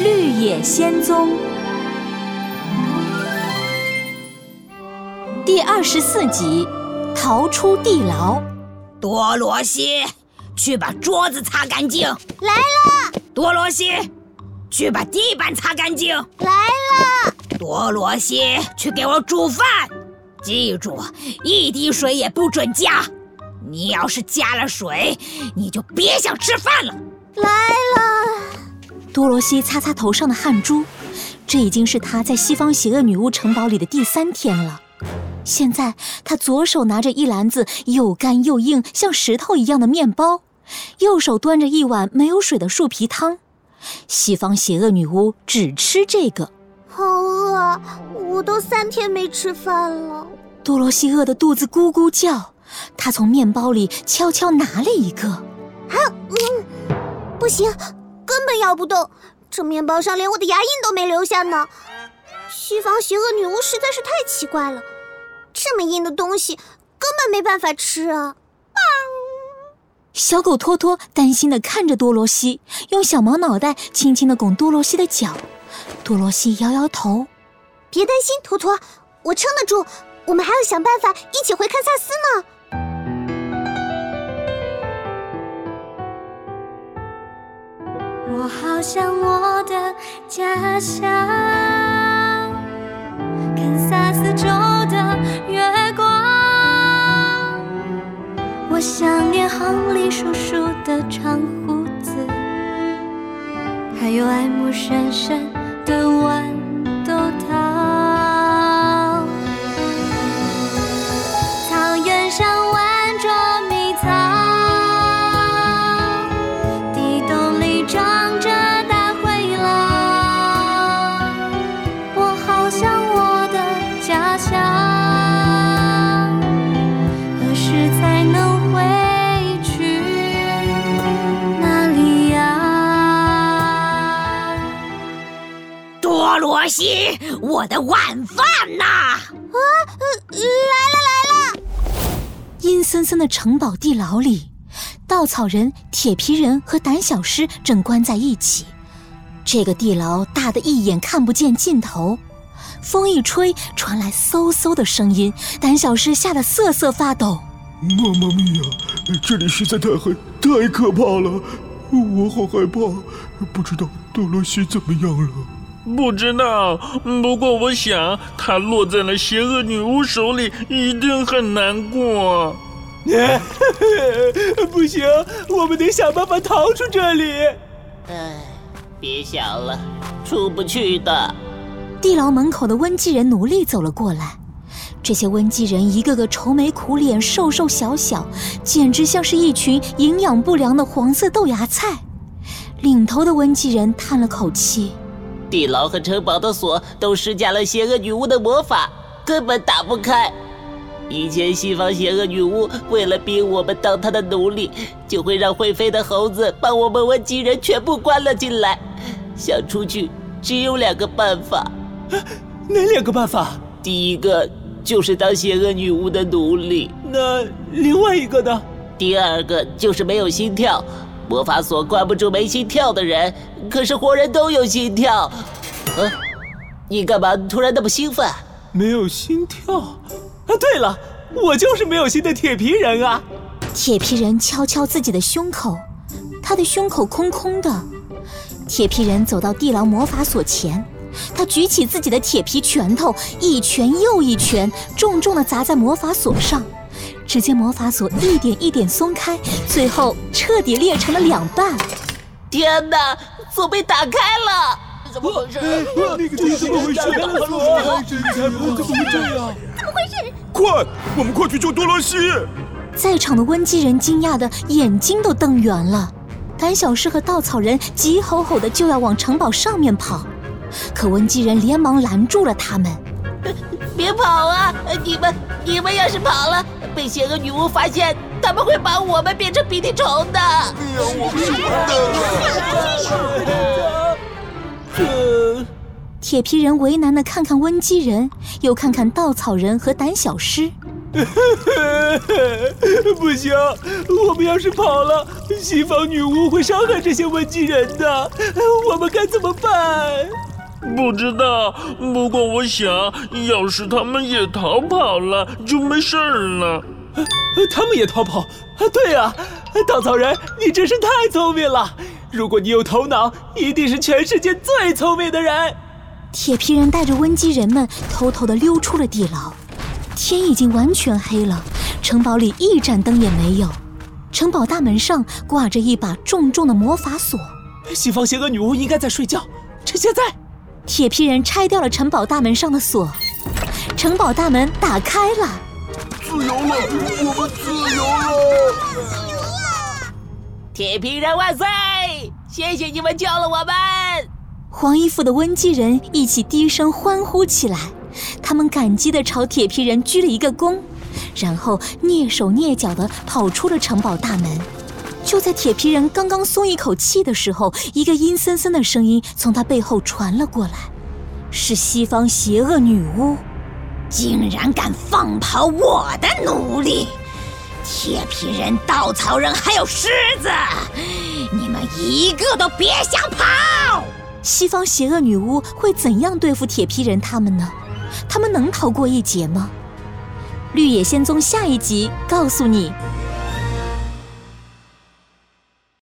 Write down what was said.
绿野仙踪》第二十四集：逃出地牢。多罗西，去把桌子擦干净。来了。多罗西，去把地板擦干净。来了。多罗西，去给我煮饭。记住，一滴水也不准加。你要是加了水，你就别想吃饭了。来了。多罗西擦擦头上的汗珠，这已经是他在西方邪恶女巫城堡里的第三天了。现在他左手拿着一篮子又干又硬、像石头一样的面包，右手端着一碗没有水的树皮汤。西方邪恶女巫只吃这个。好饿，我都三天没吃饭了。多罗西饿得肚子咕咕叫，她从面包里悄悄拿了一个。啊，嗯，不行，根本咬不动。这面包上连我的牙印都没留下呢。西方邪恶女巫实在是太奇怪了，这么硬的东西根本没办法吃啊！小狗托托担心的看着多罗西，用小毛脑袋轻轻的拱多罗西的脚。多罗西摇摇头：“别担心，托托，我撑得住。我们还要想办法一起回堪萨斯呢。”我想我的家乡，堪萨斯州的月光。我想念亨利叔叔的长胡子，还有爱慕深深的我多罗西，我的晚饭呐？啊，来了来了！阴森森的城堡地牢里，稻草人、铁皮人和胆小狮正关在一起。这个地牢大的一眼看不见尽头，风一吹，传来嗖嗖的声音。胆小狮吓得瑟瑟发抖。妈妈咪呀，这里实在太黑，太可怕了，我好害怕。不知道多罗西怎么样了？不知道，不过我想他落在了邪恶女巫手里，一定很难过。不行，我们得想办法逃出这里。唉，别想了，出不去的。地牢门口的温基人奴隶走了过来，这些温基人一个个愁眉苦脸、瘦瘦小小，简直像是一群营养不良的黄色豆芽菜。领头的温基人叹了口气。地牢和城堡的锁都施加了邪恶女巫的魔法，根本打不开。以前西方邪恶女巫为了逼我们当她的奴隶，就会让会飞的猴子把我们温基人全部关了进来。想出去只有两个办法，哪两个办法？第一个就是当邪恶女巫的奴隶，那另外一个呢？第二个就是没有心跳。魔法锁关不住没心跳的人，可是活人都有心跳。嗯，你干嘛突然那么兴奋？没有心跳？啊，对了，我就是没有心的铁皮人啊！铁皮人敲敲自己的胸口，他的胸口空空的。铁皮人走到地牢魔法锁前，他举起自己的铁皮拳头，一拳又一拳，重重的砸在魔法锁上。只见魔法锁一点一点松开，最后彻底裂成了两半。天哪，锁被打开了！怎么回事？那个怎么回事？怎么会这样？怎么回事？快，我们快去救多罗西！在场的温基人惊讶的眼睛都瞪圆了。胆小狮和稻草人急吼吼的就要往城堡上面跑，可温基人连忙拦住了他们。别跑啊！你们，你们要是跑了，被邪恶女巫发现，他们会把我们变成鼻涕虫的。让我们这铁皮人为难的看看温基人，又看看稻草人和胆小狮。不行，我们要是跑了，西方女巫会伤害这些温基人的，我们该怎么办？不知道，不过我想，要是他们也逃跑了，就没事儿了。他们也逃跑？对呀，稻草人，你真是太聪明了！如果你有头脑，一定是全世界最聪明的人。铁皮人带着温基人们偷偷地溜出了地牢。天已经完全黑了，城堡里一盏灯也没有。城堡大门上挂着一把重重的魔法锁。西方邪恶女巫应该在睡觉，趁现在。铁皮人拆掉了城堡大门上的锁，城堡大门打开了。自由了，我们自由了！铁皮人万岁！谢谢你们救了我们。黄衣服的温基人一起低声欢呼起来，他们感激地朝铁皮人鞠了一个躬，然后蹑手蹑脚地跑出了城堡大门。就在铁皮人刚刚松一口气的时候，一个阴森森的声音从他背后传了过来，是西方邪恶女巫。竟然敢放跑我的奴隶！铁皮人、稻草人还有狮子，你们一个都别想跑！西方邪恶女巫会怎样对付铁皮人他们呢？他们能逃过一劫吗？绿野仙踪下一集告诉你。